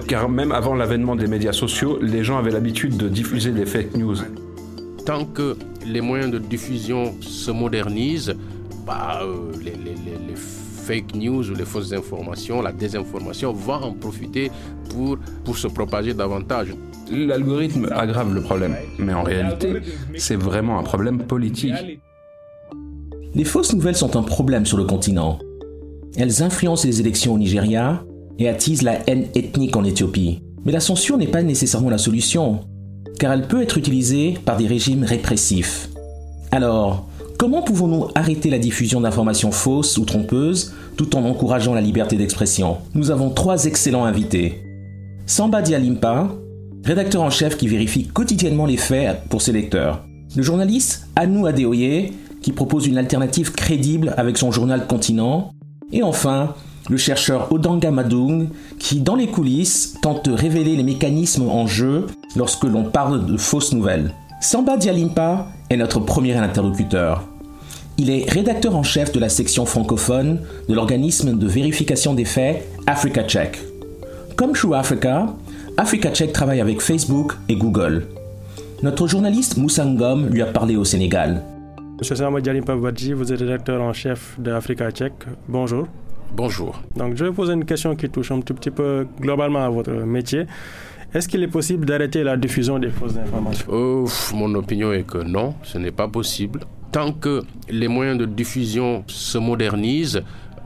Car même avant l'avènement des médias sociaux, les gens avaient l'habitude de diffuser des fake news. Tant que les moyens de diffusion se modernisent, bah, euh, les, fake news ou les fausses informations, la désinformation va en profiter pour, pour se propager davantage. L'algorithme aggrave le problème, mais en réalité, c'est vraiment un problème politique. Les fausses nouvelles sont un problème sur le continent. Elles influencent les élections au Nigeria, et attise la haine ethnique en Éthiopie. Mais la censure n'est pas nécessairement la solution, car elle peut être utilisée par des régimes répressifs. Alors, comment pouvons-nous arrêter la diffusion d'informations fausses ou trompeuses tout en encourageant la liberté d'expression? Nous avons trois excellents invités. Samba Dialimpa, rédacteur en chef qui vérifie quotidiennement les faits pour ses lecteurs. Le journaliste Anou Adeoye, qui propose une alternative crédible avec son journal Continent. Et enfin, le chercheur Odanga Madung, qui dans les coulisses tente de révéler les mécanismes en jeu lorsque l'on parle de fausses nouvelles. Samba Dialimpa est notre premier interlocuteur. Il est rédacteur en chef de la section francophone de l'organisme de vérification des faits Africa Check. Comme True Africa, Africa Check travaille avec Facebook et Google. Notre journaliste Moussa Ngom lui a parlé au Sénégal. Monsieur Samba Dialimpa Badji, vous êtes rédacteur en chef de Check. Bonjour. Bonjour. Donc, je vais poser une question qui touche un tout petit peu globalement à votre métier. Est-ce qu'il est possible d'arrêter la diffusion des fausses informations? Mon opinion est que non, ce n'est pas possible. Tant que les moyens de diffusion se modernisent,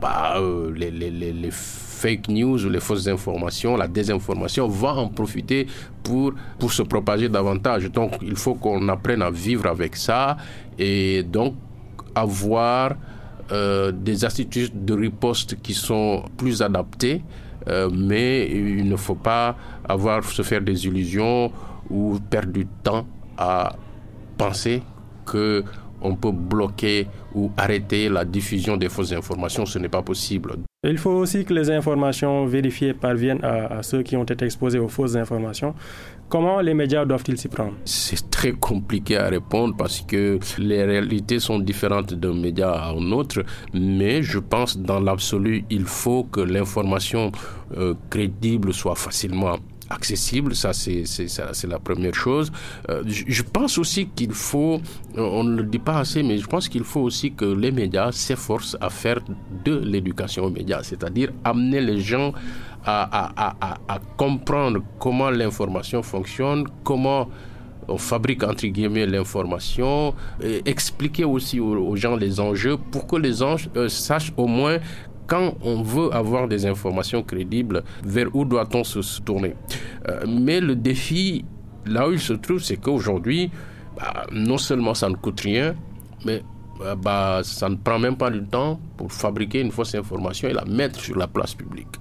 bah, euh, les, les, les, fake news ou les fausses informations, la désinformation va en profiter pour, pour se propager davantage. Donc il faut qu'on apprenne à vivre avec ça et donc avoir euh, des astuces de riposte qui sont plus adaptées, euh, mais il ne faut pas avoir se faire des illusions ou perdre du temps à penser que on peut bloquer ou arrêter la diffusion des fausses informations. Ce n'est pas possible. Il faut aussi que les informations vérifiées parviennent à, ceux qui ont été exposés aux fausses informations. Comment les médias doivent-ils s'y prendre? C'est très compliqué à répondre parce que les réalités sont différentes d'un média à un autre, mais je pense dans l'absolu, il faut que l'information euh, crédible soit facilement accessible, ça c'est la première chose. Euh, je, pense aussi qu'il faut, on ne le dit pas assez, mais je pense qu'il faut aussi que les médias s'efforcent à faire de l'éducation aux médias, c'est-à-dire amener les gens à, comprendre comment l'information fonctionne, comment on fabrique entre guillemets l'information, expliquer aussi aux, gens les enjeux pour que les gens euh, sachent au moins quand on veut avoir des informations crédibles, vers où doit-on se tourner euh, Mais le défi, là où il se trouve, c'est qu'aujourd'hui, bah, non seulement ça ne coûte rien, mais euh, bah, ça ne prend même pas du temps pour fabriquer une fausse information et la mettre sur la place publique.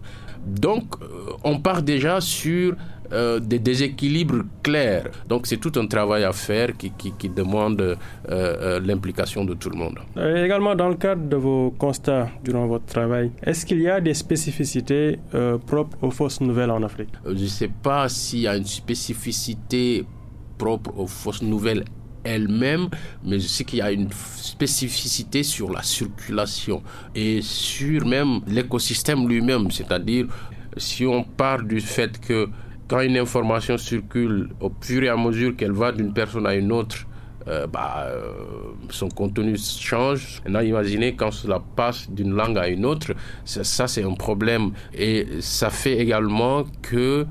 Donc, euh, on part déjà sur euh, des déséquilibres clairs. Donc c'est tout un travail à faire qui, qui, demande euh, euh, l'implication de tout le monde. également, dans le cadre de vos constats durant votre travail, est-ce qu'il y a des spécificités propres aux fausses nouvelles en Afrique? Je ne sais pas s'il y a une spécificité propre aux fausses nouvelles elles-mêmes, mais je qu'il y a une spécificité sur la circulation et sur même l'écosystème lui-même, c'est-à-dire si on part du fait que quand une information circule au fur et à mesure qu'elle va d'une personne à une autre, euh, bah, euh, son contenu change. Maintenant, imaginez quand cela passe d'une langue à une autre, ça, c'est un problème. Et ça fait également que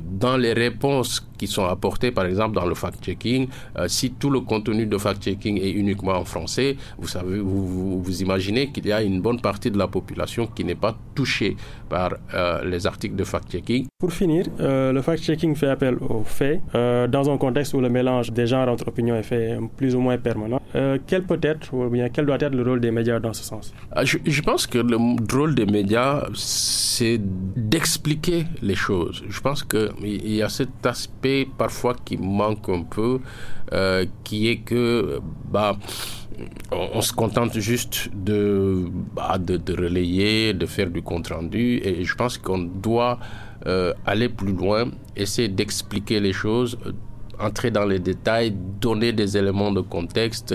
dans les réponses qui sont apportés, par exemple, dans le fact-checking. Euh, si tout le contenu de fact-checking est uniquement en français, vous savez, vous, vous, imaginez qu'il y a une bonne partie de la population qui n'est pas touchée par euh, les articles de fact-checking. Pour finir, le fact-checking fait appel aux faits dans un contexte où le mélange des genres entre opinions est fait plus ou moins permanent. quel peut être, ou bien quel doit être le rôle des médias dans ce sens? Ah, je, je pense que le rôle des médias, c'est d'expliquer les choses. Je pense qu'il y a cet aspect parfois qui manque un peu, euh, qui est que bah, on, se contente juste de, bah, de, relayer, de faire du compte-rendu, et je pense qu'on doit euh, aller plus loin, essayer d'expliquer les choses, entrer dans les détails, donner des éléments de contexte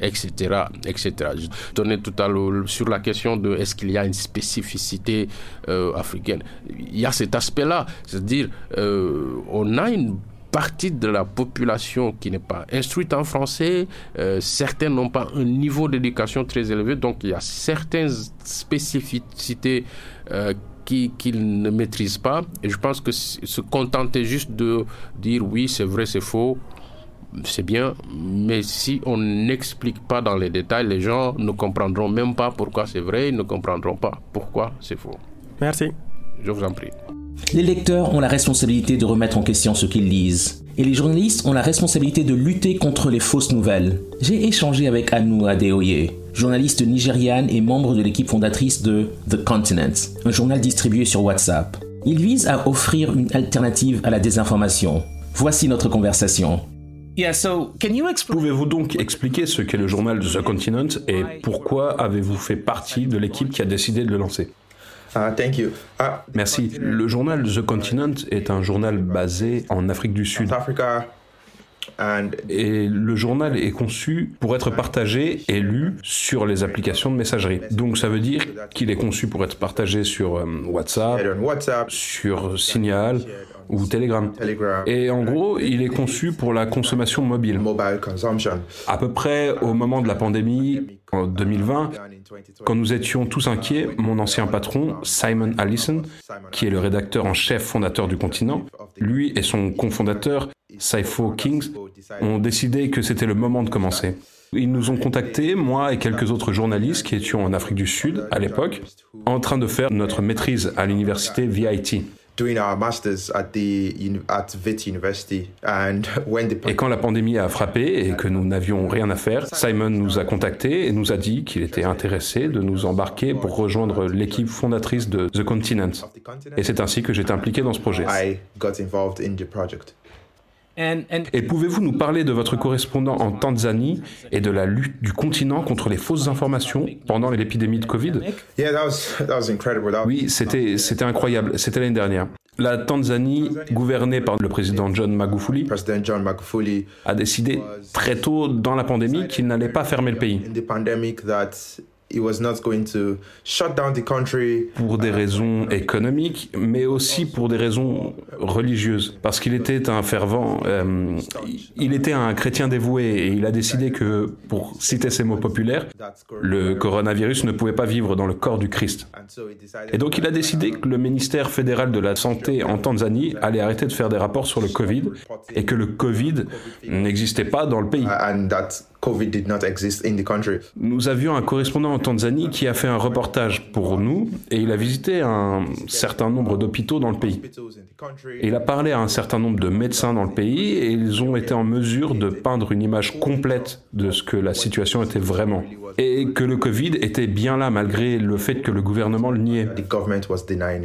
etc., etc. Je donnais tout à l'heure sur la question de est-ce qu'il y a une spécificité euh, africaine. Il y a cet aspect-là, c'est-à-dire euh, on a une partie de la population qui n'est pas instruite en français, euh, certains n'ont pas un niveau d'éducation très élevé, donc il y a certaines spécificités qu'ils ne maîtrisent pas. Et je pense que se contenter juste de dire oui, c'est vrai, c'est faux, c'est bien, mais si on n'explique pas dans les détails, les gens ne comprendront même pas pourquoi c'est vrai, ils ne comprendront pas pourquoi c'est faux. Merci. Je vous en prie. Les lecteurs ont la responsabilité de remettre en question ce qu'ils lisent. Et les journalistes ont la responsabilité de lutter contre les fausses nouvelles. J'ai échangé avec Anu Adeoye, journaliste nigériane et membre de l'équipe fondatrice de The Continent, un journal distribué sur WhatsApp. Il vise à offrir une alternative à la désinformation. Voici notre conversation. Pouvez-vous donc expliquer ce qu'est le journal The Continent et pourquoi avez-vous fait partie de l'équipe qui a décidé de le lancer? Uh, uh, Merci. Le journal The Continent est un journal basé en Afrique du Sud. Et le journal est conçu pour être partagé et lu sur les applications de messagerie. Donc ça veut dire qu'il est conçu pour être partagé sur euh, WhatsApp, sur Signal, ou Telegram. Et en gros, il est conçu pour la consommation mobile. À peu près au moment de la pandémie, en 2020, quand nous étions tous inquiets, mon ancien patron, Simon Allison, qui est le rédacteur en chef fondateur du continent, lui et son cofondateur, Saifo Kings, ont décidé que c'était le moment de commencer. Ils nous ont contactés, moi et quelques autres journalistes qui étions en Afrique du Sud à l'époque, en train de faire notre maîtrise à l'université VIT. Et quand la pandémie a frappé et que nous n'avions rien à faire, Simon nous a contactés et nous a dit qu'il était intéressé de nous embarquer pour rejoindre l'équipe fondatrice de The Continent. Et c'est ainsi que j'étais impliqué dans ce projet. Et pouvez-vous nous parler de votre correspondant en Tanzanie et de la lutte du continent contre les fausses informations pendant l'épidémie de Covid? Oui, c'était, c'était incroyable. C'était l'année dernière. La Tanzanie, gouvernée par le président John Magufuli, a décidé très tôt dans la pandémie qu'il n'allait pas fermer le pays pour des raisons économiques, mais aussi pour des raisons religieuses, parce qu'il était un fervent, euh, il était un chrétien dévoué et il a décidé que, pour citer ces mots populaires, le coronavirus ne pouvait pas vivre dans le corps du Christ. Et donc il a décidé que le ministère fédéral de la Santé en Tanzanie allait arrêter de faire des rapports sur le Covid et que le Covid n'existait pas dans le pays. Nous avions un correspondant en Tanzanie qui a fait un reportage pour nous et il a visité un certain nombre d'hôpitaux dans le pays. Et il a parlé à un certain nombre de médecins dans le pays et ils ont été en mesure de peindre une image complète de ce que la situation était vraiment. Et que le Covid était bien là malgré le fait que le gouvernement le niait.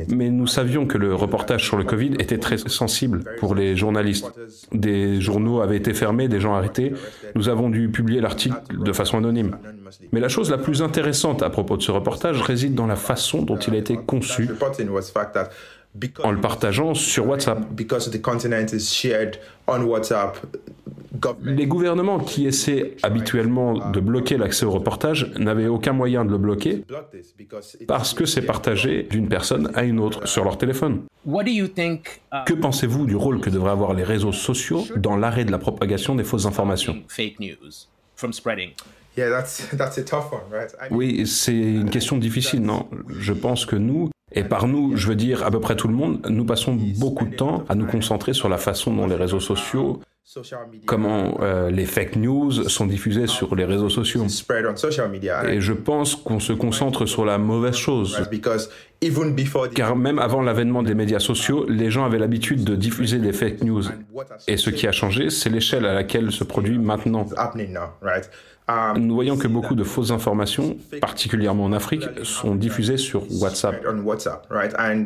Mais nous savions que le reportage sur le Covid était très sensible pour les journalistes. Des journaux avaient été fermés, des gens arrêtés. Nous avons dû publier l'article de façon anonyme. Mais la chose la plus intéressante à propos de ce reportage réside dans la façon dont il a été conçu en le partageant sur WhatsApp. Les gouvernements qui essaient habituellement de bloquer l'accès au reportage n'avaient aucun moyen de le bloquer parce que c'est partagé d'une personne à une autre sur leur téléphone. Que pensez-vous du rôle que devraient avoir les réseaux sociaux dans l'arrêt de la propagation des fausses informations? Oui, c'est une question difficile, non? Je pense que nous, et par nous, je veux dire à peu près tout le monde, nous passons beaucoup de temps à nous concentrer sur la façon dont les réseaux sociaux comment euh, les fake news sont diffusées sur les réseaux sociaux. Et je pense qu'on se concentre sur la mauvaise chose. Car même avant l'avènement des médias sociaux, les gens avaient l'habitude de diffuser des fake news. Et ce qui a changé, c'est l'échelle à laquelle se produit maintenant. Um, Nous voyons que beaucoup de fausses informations, particulièrement en Afrique, sont diffusées sur WhatsApp.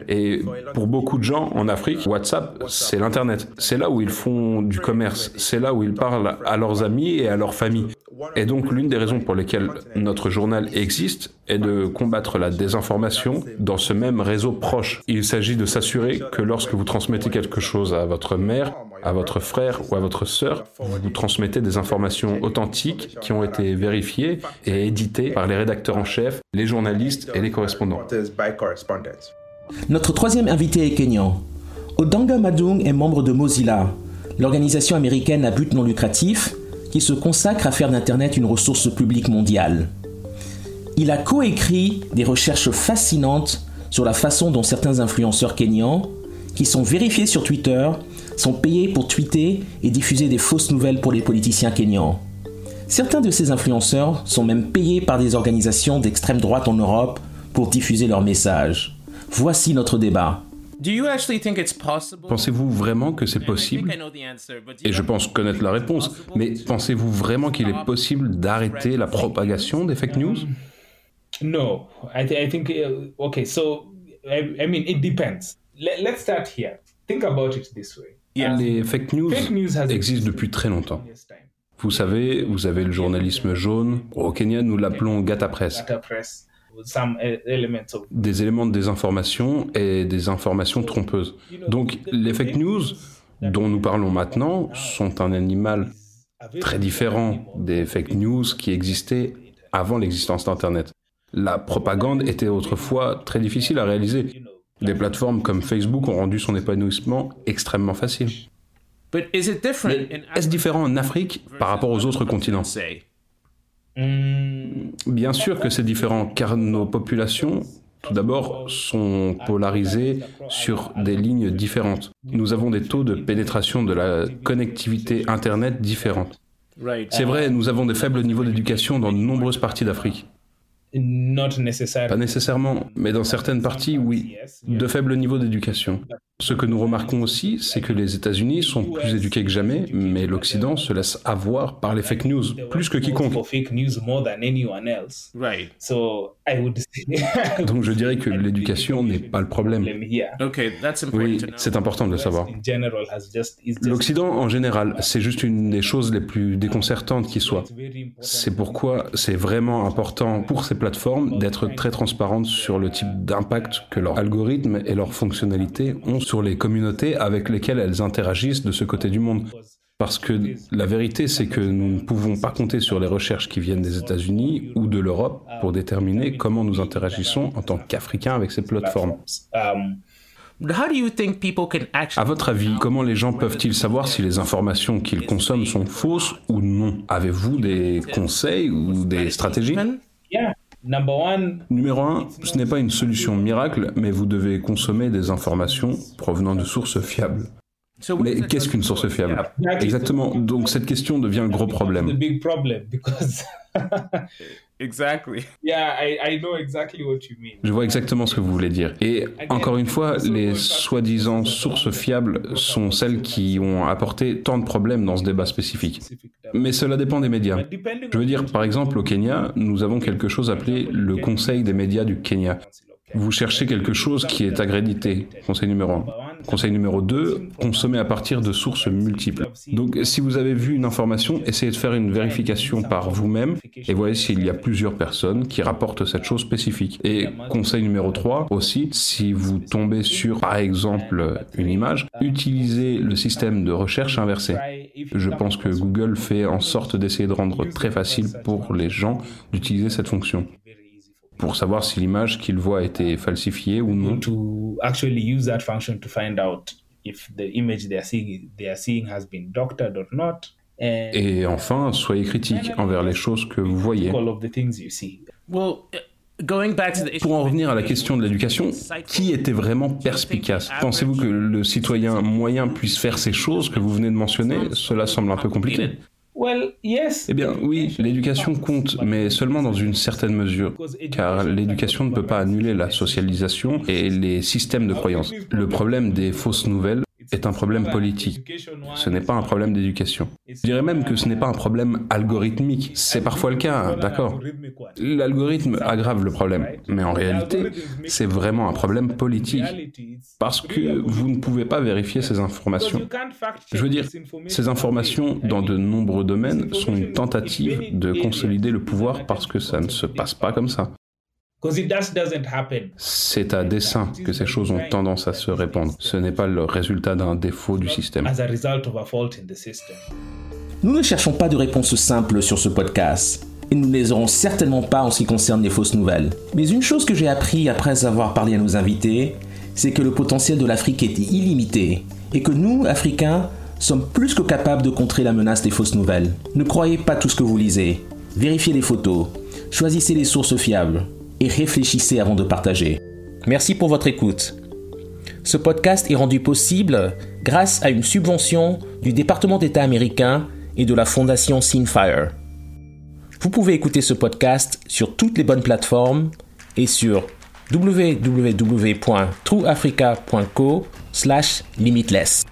Et pour beaucoup de gens en Afrique, WhatsApp, c'est l'Internet. C'est là où ils font du commerce. C'est là où ils parlent à leurs amis et à leur famille. Et donc l'une des raisons pour lesquelles notre journal existe est de combattre la désinformation dans ce même réseau proche. Il s'agit de s'assurer que lorsque vous transmettez quelque chose à votre mère, à votre frère ou à votre sœur, vous transmettez des informations authentiques qui ont été vérifiées et éditées par les rédacteurs en chef, les journalistes et les correspondants. Notre troisième invité est kenyan. Odanga Madung est membre de Mozilla, l'organisation américaine à but non lucratif qui se consacre à faire d'Internet une ressource publique mondiale. Il a coécrit des recherches fascinantes sur la façon dont certains influenceurs kenyans, qui sont vérifiés sur Twitter, sont payés pour tweeter et diffuser des fausses nouvelles pour les politiciens kenyans. Certains de ces influenceurs sont même payés par des organisations d'extrême droite en Europe pour diffuser leurs messages. Voici notre débat. Pensez-vous vraiment que c'est possible? Et je pense connaître la réponse, mais pensez-vous vraiment qu'il est possible d'arrêter la propagation des fake news? No, I, I think, uh, okay, so, I, I mean, it depends. let's start here. Think about it this way. Les fake news existent depuis très longtemps. Vous savez, vous avez le journalisme jaune. Au Kenya, nous l'appelons Gata Press. Des éléments de désinformation et des informations trompeuses. Donc, les fake news dont nous parlons maintenant sont un animal très différent des fake news qui existaient avant l'existence d'Internet. La propagande était autrefois très difficile à réaliser. Des plateformes comme Facebook ont rendu son épanouissement extrêmement facile. Mais est-ce différent en Afrique par rapport aux autres continents? Bien sûr que c'est différent, car nos populations, tout d'abord, sont polarisées sur des lignes différentes. Nous avons des taux de pénétration de la connectivité Internet différentes. C'est vrai, nous avons des faibles niveaux d'éducation dans de nombreuses parties d'Afrique. Pas nécessairement, mais dans certaines parties, oui. De faibles niveaux d'éducation. Ce que nous remarquons aussi, c'est que les États-Unis sont plus éduqués que jamais, mais l'Occident se laisse avoir par les fake news, plus que quiconque. Donc je dirais que l'éducation n'est pas le problème. Oui, c'est important de le savoir. L'Occident en général, c'est juste une des choses les plus déconcertantes qui soit. C'est pourquoi c'est vraiment important pour ces plateformes d'être très transparentes sur le type d'impact que leurs algorithmes et leurs fonctionnalités ont sur les communautés avec lesquelles elles interagissent de ce côté du monde. Parce que la vérité, c'est que nous ne pouvons pas compter sur les recherches qui viennent des États-Unis ou de l'Europe pour déterminer comment nous interagissons en tant qu'Africains avec ces plateformes. À votre avis, comment les gens peuvent-ils savoir si les informations qu'ils consomment sont fausses ou non? Avez-vous des conseils ou des stratégies? Numéro 1, ce n'est pas une solution miracle, mais vous devez consommer des informations provenant de sources fiables. Mais qu'est-ce qu'une source fiable Exactement, donc cette question devient un gros problème. Je vois exactement ce que vous voulez dire. Et encore une fois, les soi-disant sources fiables sont celles qui ont apporté tant de problèmes dans ce débat spécifique. Mais cela dépend des médias. Je veux dire, par exemple, au Kenya, nous avons quelque chose appelé le Conseil des médias du Kenya. Vous cherchez quelque chose qui est accrédité, conseil numéro 1. Conseil numéro 2, consommer à partir de sources multiples. Donc si vous avez vu une information, essayez de faire une vérification par vous-même et voyez s'il y a plusieurs personnes qui rapportent cette chose spécifique. Et conseil numéro 3 aussi, si vous tombez sur par exemple une image, utilisez le système de recherche inversé. Je pense que Google fait en sorte d'essayer de rendre très facile pour les gens d'utiliser cette fonction pour savoir si l'image qu'ils voient a été falsifiée ou non. To actually use that function to find out if the image they are seeing, they are seeing has been doctored or not. Et enfin, soyez critique envers les choses que vous voyez. Pour en revenir à la question de l'éducation, qui était vraiment perspicace? Pensez-vous que le citoyen moyen puisse faire ces choses que vous venez de mentionner? Cela semble un peu compliqué. Eh bien oui, l'éducation compte, mais seulement dans une certaine mesure, car l'éducation ne peut pas annuler la socialisation et les systèmes de croyance. Le problème des fausses nouvelles est un problème politique. Ce n'est pas un problème d'éducation. Je dirais même que ce n'est pas un problème algorithmique. C'est parfois le cas, d'accord. L'algorithme aggrave le problème, mais en réalité, c'est vraiment un problème politique. Parce que vous ne pouvez pas vérifier ces informations. Je veux dire, ces informations dans de nombreux domaines sont une tentative de consolider le pouvoir parce que ça ne se passe pas comme ça. C'est à dessein que ces choses ont tendance à se répandre. Ce n'est pas le résultat d'un défaut du système. Nous ne cherchons pas de réponses simples sur ce podcast. Et nous ne les aurons certainement pas en ce qui concerne les fausses nouvelles. Mais une chose que j'ai appris après avoir parlé à nos invités, c'est que le potentiel de l'Afrique est illimité. Et que nous, Africains, sommes plus que capables de contrer la menace des fausses nouvelles. Ne croyez pas tout ce que vous lisez. Vérifiez les photos. Choisissez les sources fiables et réfléchissez avant de partager. Merci pour votre écoute. Ce podcast est rendu possible grâce à une subvention du département d'État américain et de la fondation Sinfire. Vous pouvez écouter ce podcast sur toutes les bonnes plateformes et sur www.trueafrica.co/limitless.